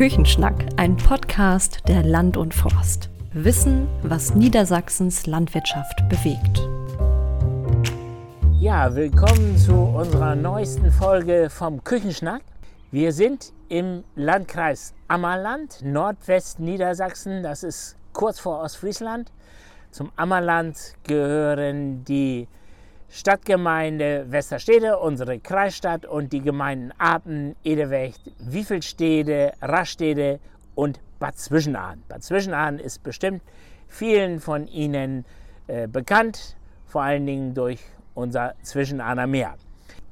Küchenschnack, ein Podcast der Land und Forst. Wissen, was Niedersachsens Landwirtschaft bewegt. Ja, willkommen zu unserer neuesten Folge vom Küchenschnack. Wir sind im Landkreis Ammerland, Nordwestniedersachsen. Das ist kurz vor Ostfriesland. Zum Ammerland gehören die Stadtgemeinde Westerstede, unsere Kreisstadt und die Gemeinden Apen, Edewecht, Wiefelstede, Rastede und Bad Zwischenahn. Bad Zwischenahn ist bestimmt vielen von Ihnen äh, bekannt, vor allen Dingen durch unser Zwischenahner Meer.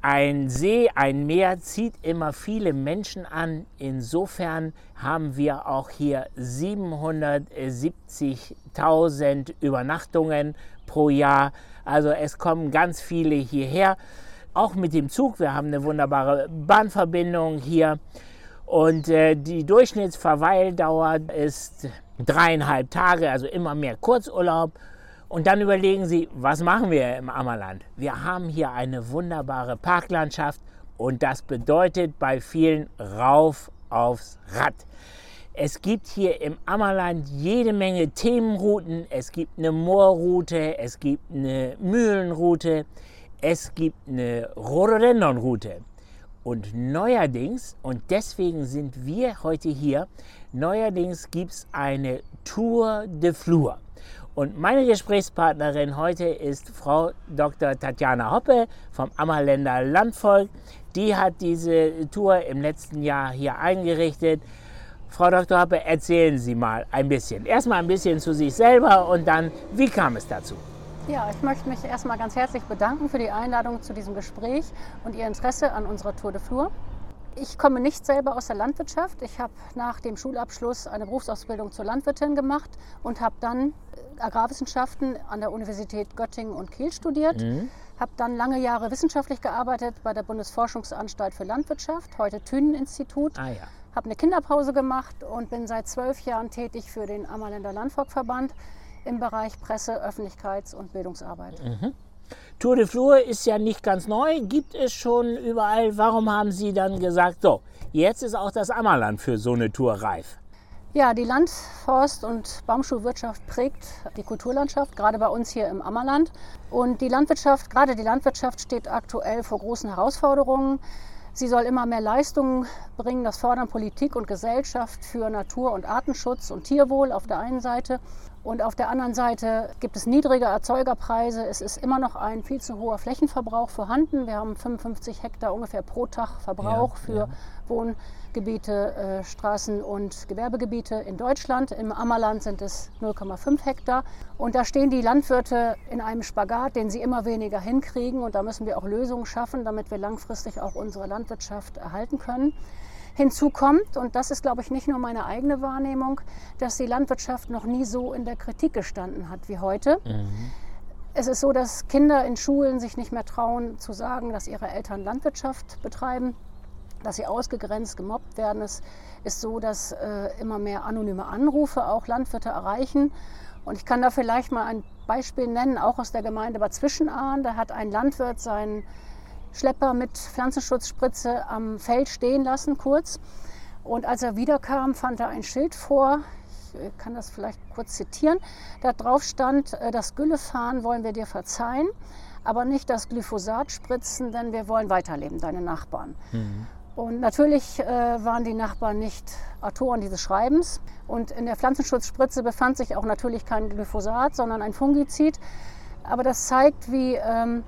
Ein See, ein Meer zieht immer viele Menschen an. Insofern haben wir auch hier 770.000 Übernachtungen pro Jahr. Also es kommen ganz viele hierher, auch mit dem Zug. Wir haben eine wunderbare Bahnverbindung hier. Und äh, die Durchschnittsverweildauer ist dreieinhalb Tage, also immer mehr Kurzurlaub. Und dann überlegen Sie, was machen wir im Ammerland? Wir haben hier eine wunderbare Parklandschaft und das bedeutet bei vielen rauf aufs Rad. Es gibt hier im Ammerland jede Menge Themenrouten. Es gibt eine Moorroute, es gibt eine Mühlenroute, es gibt eine Rhododendronroute. Und neuerdings, und deswegen sind wir heute hier, neuerdings gibt es eine Tour de Flur. Und meine Gesprächspartnerin heute ist Frau Dr. Tatjana Hoppe vom Ammerländer Landvolk. Die hat diese Tour im letzten Jahr hier eingerichtet. Frau Dr. Hoppe, erzählen Sie mal ein bisschen. Erstmal ein bisschen zu sich selber und dann, wie kam es dazu? Ja, ich möchte mich erstmal ganz herzlich bedanken für die Einladung zu diesem Gespräch und Ihr Interesse an unserer Tour de Flur. Ich komme nicht selber aus der Landwirtschaft. Ich habe nach dem Schulabschluss eine Berufsausbildung zur Landwirtin gemacht und habe dann äh, Agrarwissenschaften an der Universität Göttingen und Kiel studiert. Mhm. Habe dann lange Jahre wissenschaftlich gearbeitet bei der Bundesforschungsanstalt für Landwirtschaft, heute Thünen-Institut. Ah, ja. Habe eine Kinderpause gemacht und bin seit zwölf Jahren tätig für den Ammerländer Landvolkverband im Bereich Presse-, Öffentlichkeits- und Bildungsarbeit. Mhm. Tour de Flur ist ja nicht ganz neu, gibt es schon überall. Warum haben Sie dann gesagt, so, jetzt ist auch das Ammerland für so eine Tour reif? Ja, die Land-, Forst- und Baumschulwirtschaft prägt die Kulturlandschaft, gerade bei uns hier im Ammerland. Und die Landwirtschaft, gerade die Landwirtschaft steht aktuell vor großen Herausforderungen. Sie soll immer mehr Leistungen bringen, das fördern Politik und Gesellschaft für Natur- und Artenschutz und Tierwohl auf der einen Seite und auf der anderen Seite gibt es niedrige Erzeugerpreise. Es ist immer noch ein viel zu hoher Flächenverbrauch vorhanden. Wir haben 55 Hektar ungefähr pro Tag Verbrauch ja, für ja. Wohngebiete, äh, Straßen- und Gewerbegebiete in Deutschland. Im Ammerland sind es 0,5 Hektar. Und da stehen die Landwirte in einem Spagat, den sie immer weniger hinkriegen. Und da müssen wir auch Lösungen schaffen, damit wir langfristig auch unsere Landwirtschaft erhalten können. Hinzu kommt, und das ist, glaube ich, nicht nur meine eigene Wahrnehmung, dass die Landwirtschaft noch nie so in der Kritik gestanden hat wie heute. Mhm. Es ist so, dass Kinder in Schulen sich nicht mehr trauen zu sagen, dass ihre Eltern Landwirtschaft betreiben, dass sie ausgegrenzt, gemobbt werden. Es ist so, dass äh, immer mehr anonyme Anrufe auch Landwirte erreichen. Und ich kann da vielleicht mal ein Beispiel nennen, auch aus der Gemeinde Bad Zwischenahn. Da hat ein Landwirt seinen Schlepper mit Pflanzenschutzspritze am Feld stehen lassen, kurz. Und als er wiederkam, fand er ein Schild vor. Ich kann das vielleicht kurz zitieren. Da drauf stand: äh, Das Güllefahren wollen wir dir verzeihen, aber nicht das Glyphosat spritzen, denn wir wollen weiterleben, deine Nachbarn. Mhm. Und natürlich äh, waren die Nachbarn nicht Autoren dieses Schreibens. Und in der Pflanzenschutzspritze befand sich auch natürlich kein Glyphosat, sondern ein Fungizid. Aber das zeigt, wie ähm,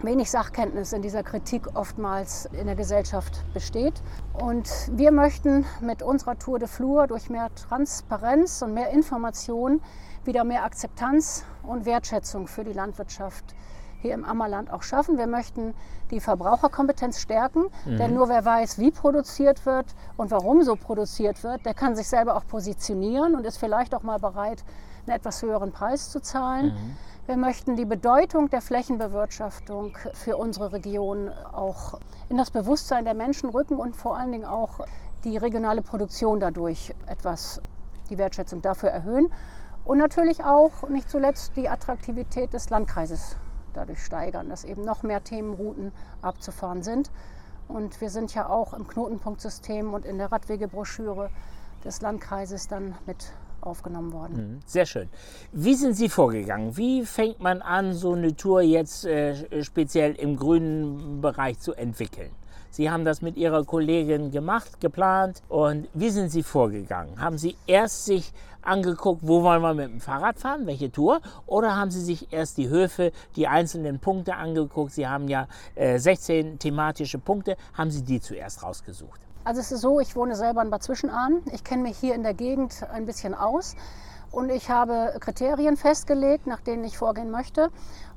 wenig Sachkenntnis in dieser Kritik oftmals in der Gesellschaft besteht. Und wir möchten mit unserer Tour de Flur durch mehr Transparenz und mehr Information wieder mehr Akzeptanz und Wertschätzung für die Landwirtschaft hier im Ammerland auch schaffen. Wir möchten die Verbraucherkompetenz stärken, mhm. denn nur wer weiß, wie produziert wird und warum so produziert wird, der kann sich selber auch positionieren und ist vielleicht auch mal bereit, einen etwas höheren Preis zu zahlen. Mhm. Wir möchten die Bedeutung der Flächenbewirtschaftung für unsere Region auch in das Bewusstsein der Menschen rücken und vor allen Dingen auch die regionale Produktion dadurch etwas die Wertschätzung dafür erhöhen. Und natürlich auch nicht zuletzt die Attraktivität des Landkreises dadurch steigern, dass eben noch mehr Themenrouten abzufahren sind. Und wir sind ja auch im Knotenpunktsystem und in der Radwegebroschüre des Landkreises dann mit aufgenommen worden. Mhm, sehr schön. Wie sind Sie vorgegangen? Wie fängt man an, so eine Tour jetzt äh, speziell im grünen Bereich zu entwickeln? Sie haben das mit Ihrer Kollegin gemacht, geplant. Und wie sind Sie vorgegangen? Haben Sie erst sich angeguckt, wo wollen wir mit dem Fahrrad fahren, welche Tour? Oder haben Sie sich erst die Höfe, die einzelnen Punkte angeguckt? Sie haben ja äh, 16 thematische Punkte. Haben Sie die zuerst rausgesucht? Also es ist so, ich wohne selber in Bad Zwischenahn. Ich kenne mich hier in der Gegend ein bisschen aus und ich habe Kriterien festgelegt, nach denen ich vorgehen möchte.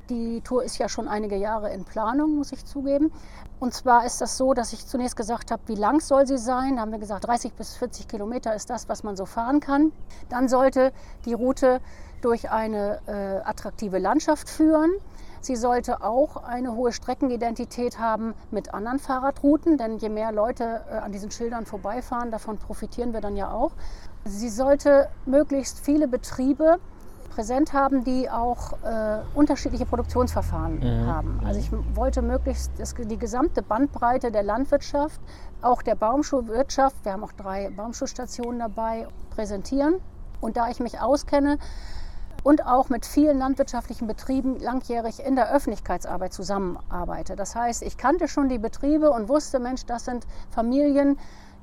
Die Tour ist ja schon einige Jahre in Planung, muss ich zugeben. Und zwar ist das so, dass ich zunächst gesagt habe, wie lang soll sie sein? Da haben wir gesagt, 30 bis 40 Kilometer ist das, was man so fahren kann. Dann sollte die Route durch eine äh, attraktive Landschaft führen. Sie sollte auch eine hohe Streckenidentität haben mit anderen Fahrradrouten, denn je mehr Leute äh, an diesen Schildern vorbeifahren, davon profitieren wir dann ja auch. Sie sollte möglichst viele Betriebe präsent haben, die auch äh, unterschiedliche Produktionsverfahren mhm. haben. Also ich wollte möglichst das, die gesamte Bandbreite der Landwirtschaft, auch der Baumschulwirtschaft, wir haben auch drei Baumschulstationen dabei, präsentieren. Und da ich mich auskenne, und auch mit vielen landwirtschaftlichen Betrieben langjährig in der Öffentlichkeitsarbeit zusammenarbeite. Das heißt, ich kannte schon die Betriebe und wusste, Mensch, das sind Familien,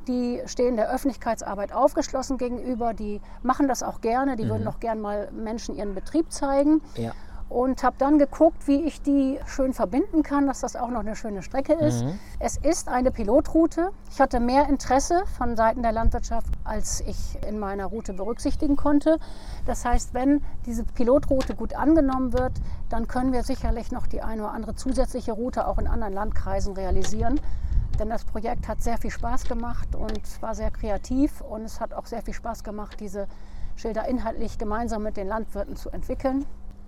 die stehen der Öffentlichkeitsarbeit aufgeschlossen gegenüber, die machen das auch gerne, die mhm. würden auch gern mal Menschen ihren Betrieb zeigen. Ja und habe dann geguckt, wie ich die schön verbinden kann, dass das auch noch eine schöne Strecke ist. Mhm. Es ist eine Pilotroute. Ich hatte mehr Interesse von Seiten der Landwirtschaft, als ich in meiner Route berücksichtigen konnte. Das heißt, wenn diese Pilotroute gut angenommen wird, dann können wir sicherlich noch die eine oder andere zusätzliche Route auch in anderen Landkreisen realisieren. Denn das Projekt hat sehr viel Spaß gemacht und war sehr kreativ und es hat auch sehr viel Spaß gemacht, diese Schilder inhaltlich gemeinsam mit den Landwirten zu entwickeln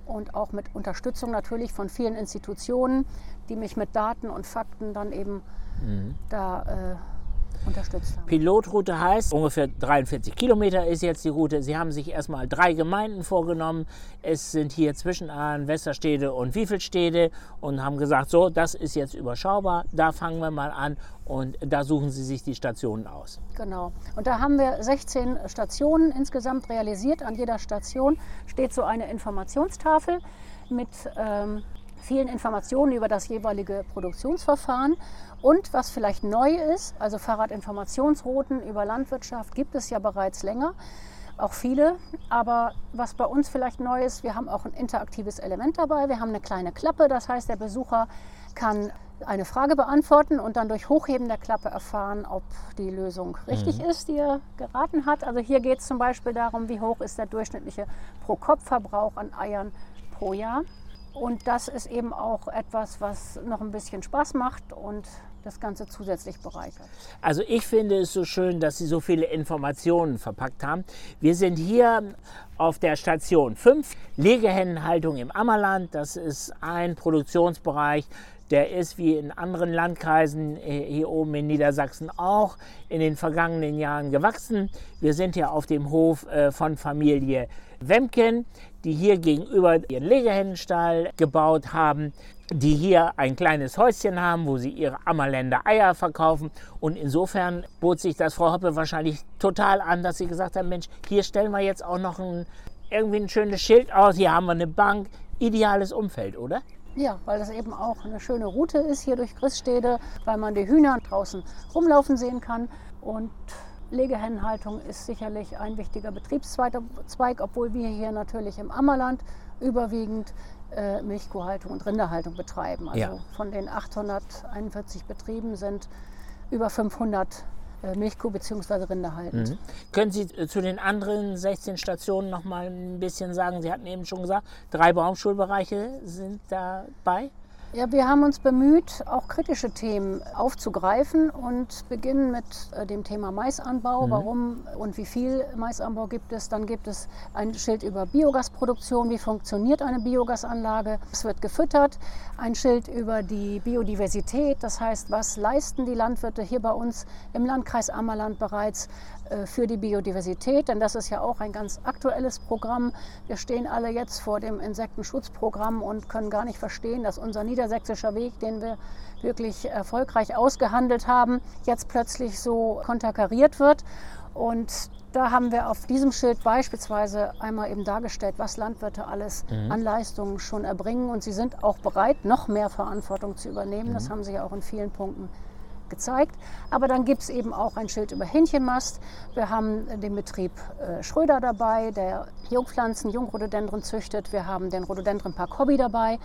und auch mit Unterstützung natürlich von vielen Institutionen, die mich mit Daten und Fakten dann eben mhm. da äh, unterstützt haben. Pilotroute heißt, ungefähr 43 Kilometer ist jetzt die Route. Sie haben sich erstmal drei Gemeinden vorgenommen. Es sind hier Zwischenahn, Westerstede und Wiefelstede und haben gesagt, so, das ist jetzt überschaubar, da fangen wir mal an und da suchen Sie sich die Stationen aus. Genau. Und da haben wir 16 Stationen insgesamt realisiert. An jeder Station steht so eine Informationstafel mit ähm, vielen Informationen über das jeweilige Produktionsverfahren. Und was vielleicht neu ist, also Fahrradinformationsrouten über Landwirtschaft gibt es ja bereits länger, auch viele. Aber was bei uns vielleicht neu ist, wir haben auch ein interaktives Element dabei. Wir haben eine kleine Klappe, das heißt, der Besucher kann eine Frage beantworten und dann durch Hochheben der Klappe erfahren, ob die Lösung richtig mhm. ist, die er geraten hat. Also hier geht es zum Beispiel darum, wie hoch ist der durchschnittliche Pro-Kopf-Verbrauch an Eiern pro Jahr. Und das ist eben auch etwas, was noch ein bisschen Spaß macht und das Ganze zusätzlich bereichert. Also ich finde es so schön, dass Sie so viele Informationen verpackt haben. Wir sind hier auf der Station 5, Legehennenhaltung im Ammerland. Das ist ein Produktionsbereich, der ist wie in anderen Landkreisen äh, hier oben in Niedersachsen auch in den vergangenen Jahren gewachsen. Wir sind hier auf dem Hof äh, von Familie Wemken, die hier gegenüber ihren Legehennenstall gebaut haben, die hier ein kleines Häuschen haben, wo sie ihre Ammerländer Eier verkaufen. Und insofern bot sich das Frau Hoppe wahrscheinlich total an, dass sie gesagt haben, Mensch, hier stellen wir jetzt auch noch ein, irgendwie ein schönes Schild aus, hier haben wir eine Bank. Ideales Umfeld, oder? Ja, weil das eben auch eine schöne Route ist hier durch Christstede, weil man die Hühner draußen rumlaufen sehen kann. Und Legehennenhaltung ist sicherlich ein wichtiger Betriebszweig, obwohl wir hier natürlich im Ammerland überwiegend äh, Milchkuhhaltung und Rinderhaltung betreiben. Also ja. von den 841 Betrieben sind über 500 äh, Milchkuh bzw. Rinder halten. Mhm. Können Sie äh, zu den anderen 16 Stationen noch mal ein bisschen sagen? Sie hatten eben schon gesagt, drei Baumschulbereiche sind dabei. Ja, wir haben uns bemüht, auch kritische Themen aufzugreifen und beginnen mit äh, dem Thema Maisanbau. Mhm. Warum und wie viel Maisanbau gibt es? Dann gibt es ein Schild über Biogasproduktion. Wie funktioniert eine Biogasanlage? Es wird gefüttert. Ein Schild über die Biodiversität. Das heißt, was leisten die Landwirte hier bei uns im Landkreis Ammerland bereits für die Biodiversität, denn das ist ja auch ein ganz aktuelles Programm. Wir stehen alle jetzt vor dem Insektenschutzprogramm und können gar nicht verstehen, dass unser niedersächsischer Weg, den wir wirklich erfolgreich ausgehandelt haben, jetzt plötzlich so konterkariert wird. Und da haben wir auf diesem Schild beispielsweise einmal eben dargestellt, was Landwirte alles mhm. an Leistungen schon erbringen. Und sie sind auch bereit, noch mehr Verantwortung zu übernehmen. Mhm. Das haben sie ja auch in vielen Punkten gezeigt. Aber dann gibt es eben auch ein Schild über Hähnchenmast. Wir haben den Betrieb äh, Schröder dabei, der Jungpflanzen, Jungrhododendron züchtet. Wir haben den Rhododendron Hobby dabei.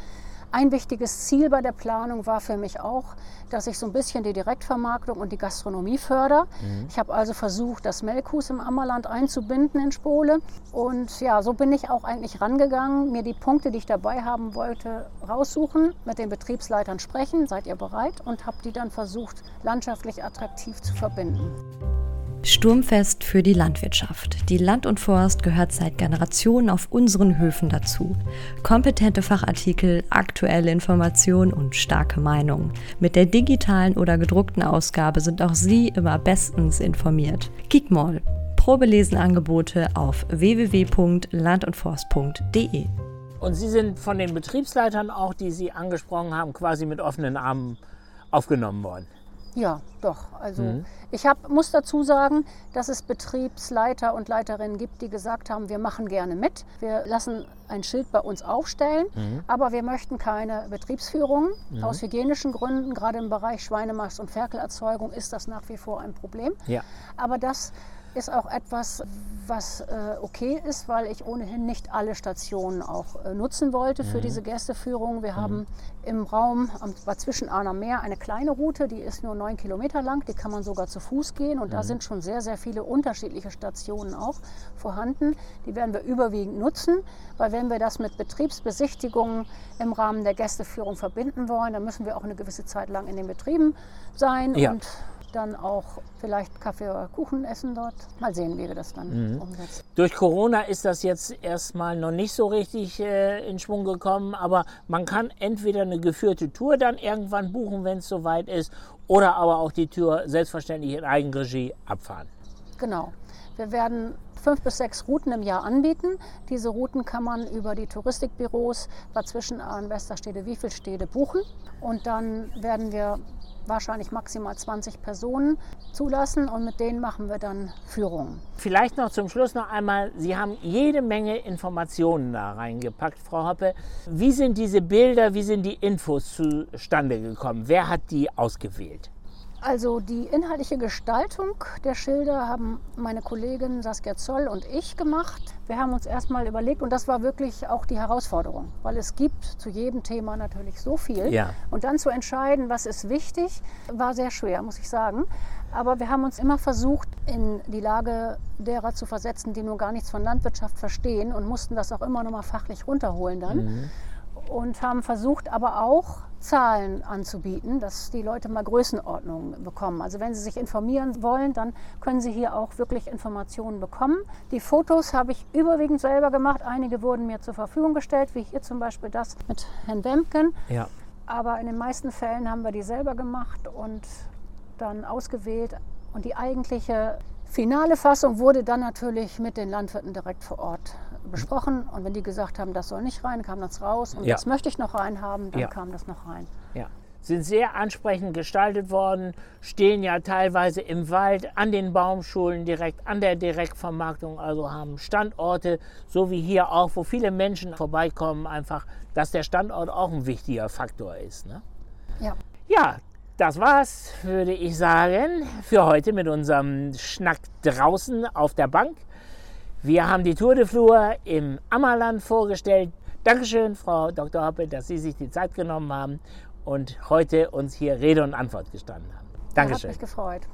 Ein wichtiges Ziel bei der Planung war für mich auch, dass ich so ein bisschen die Direktvermarktung und die Gastronomie fördere. Mhm. Ich habe also versucht, das Melkhus im Ammerland einzubinden in Spole. Und ja, so bin ich auch eigentlich rangegangen, mir die Punkte, die ich dabei haben wollte, raussuchen, mit den Betriebsleitern sprechen, seid ihr bereit? Und habe die dann versucht, landschaftlich attraktiv zu verbinden. Sturmfest für die Landwirtschaft. Die Land und Forst gehört seit Generationen auf unseren Höfen dazu. Kompetente Fachartikel, aktuelle Informationen und starke Meinungen. Mit der digitalen oder gedruckten Ausgabe sind auch Sie immer bestens informiert. Geekmall. Probelesenangebote auf www.landundforst.de. Und Sie sind von den Betriebsleitern auch, die Sie angesprochen haben, quasi mit offenen Armen aufgenommen worden. Ja, doch. Also mhm. ich hab, muss dazu sagen, dass es Betriebsleiter und Leiterinnen gibt, die gesagt haben, wir machen gerne mit. Wir lassen ein Schild bei uns aufstellen, mhm. aber wir möchten keine Betriebsführung. Mhm. Aus hygienischen Gründen, gerade im Bereich Schweinemast und Ferkelerzeugung, ist das nach wie vor ein Problem. Ja. Aber das ist auch etwas, was äh, okay ist, weil ich ohnehin nicht alle Stationen auch äh, nutzen wollte für mhm. diese Gästeführung. Wir mhm. haben im Raum am, zwischen Arner Meer eine kleine Route, die ist nur neun Kilometer lang, die kann man sogar zu Fuß gehen und mhm. da sind schon sehr, sehr viele unterschiedliche Stationen auch vorhanden. Die werden wir überwiegend nutzen, weil wenn wir das mit Betriebsbesichtigungen im Rahmen der Gästeführung verbinden wollen, dann müssen wir auch eine gewisse Zeit lang in den Betrieben sein ja. und dann auch vielleicht Kaffee oder Kuchen essen dort. Mal sehen, wie wir das dann mhm. umsetzen. Durch Corona ist das jetzt erstmal noch nicht so richtig äh, in Schwung gekommen, aber man kann entweder eine geführte Tour dann irgendwann buchen, wenn es soweit ist, oder aber auch die Tour selbstverständlich in Eigenregie abfahren. Genau. Wir werden fünf bis sechs Routen im Jahr anbieten. Diese Routen kann man über die Touristikbüros Bad Zwischenahn, Westerstede, Wiefelstede buchen. Und dann werden wir wahrscheinlich maximal 20 Personen zulassen und mit denen machen wir dann Führungen. Vielleicht noch zum Schluss noch einmal, Sie haben jede Menge Informationen da reingepackt, Frau Hoppe. Wie sind diese Bilder, wie sind die Infos zustande gekommen? Wer hat die ausgewählt? Also die inhaltliche Gestaltung der Schilder haben meine Kollegin Saskia Zoll und ich gemacht. Wir haben uns erstmal überlegt, und das war wirklich auch die Herausforderung, weil es gibt zu jedem Thema natürlich so viel. Ja. Und dann zu entscheiden, was ist wichtig, war sehr schwer, muss ich sagen. Aber wir haben uns immer versucht, in die Lage derer zu versetzen, die nur gar nichts von Landwirtschaft verstehen und mussten das auch immer noch mal fachlich runterholen dann. Mhm und haben versucht, aber auch Zahlen anzubieten, dass die Leute mal Größenordnungen bekommen. Also wenn sie sich informieren wollen, dann können sie hier auch wirklich Informationen bekommen. Die Fotos habe ich überwiegend selber gemacht. Einige wurden mir zur Verfügung gestellt, wie hier zum Beispiel das mit Herrn Wemken. Ja. Aber in den meisten Fällen haben wir die selber gemacht und dann ausgewählt. Und die eigentliche finale Fassung wurde dann natürlich mit den Landwirten direkt vor Ort besprochen und wenn die gesagt haben, das soll nicht rein, kam das raus und ja. das möchte ich noch rein haben, dann ja. kam das noch rein. Ja. Sind sehr ansprechend gestaltet worden, stehen ja teilweise im Wald, an den Baumschulen, direkt an der Direktvermarktung, also haben Standorte, so wie hier auch, wo viele Menschen vorbeikommen, einfach, dass der Standort auch ein wichtiger Faktor ist. Ne? Ja. Ja, das war's, würde ich sagen, für heute mit unserem Schnack draußen auf der Bank. Wir haben die Tour de Flur im Ammerland vorgestellt. Dankeschön, Frau Dr. Hoppe, dass Sie sich die Zeit genommen haben und heute uns hier Rede und Antwort gestanden haben. Dankeschön. Hat mich gefreut.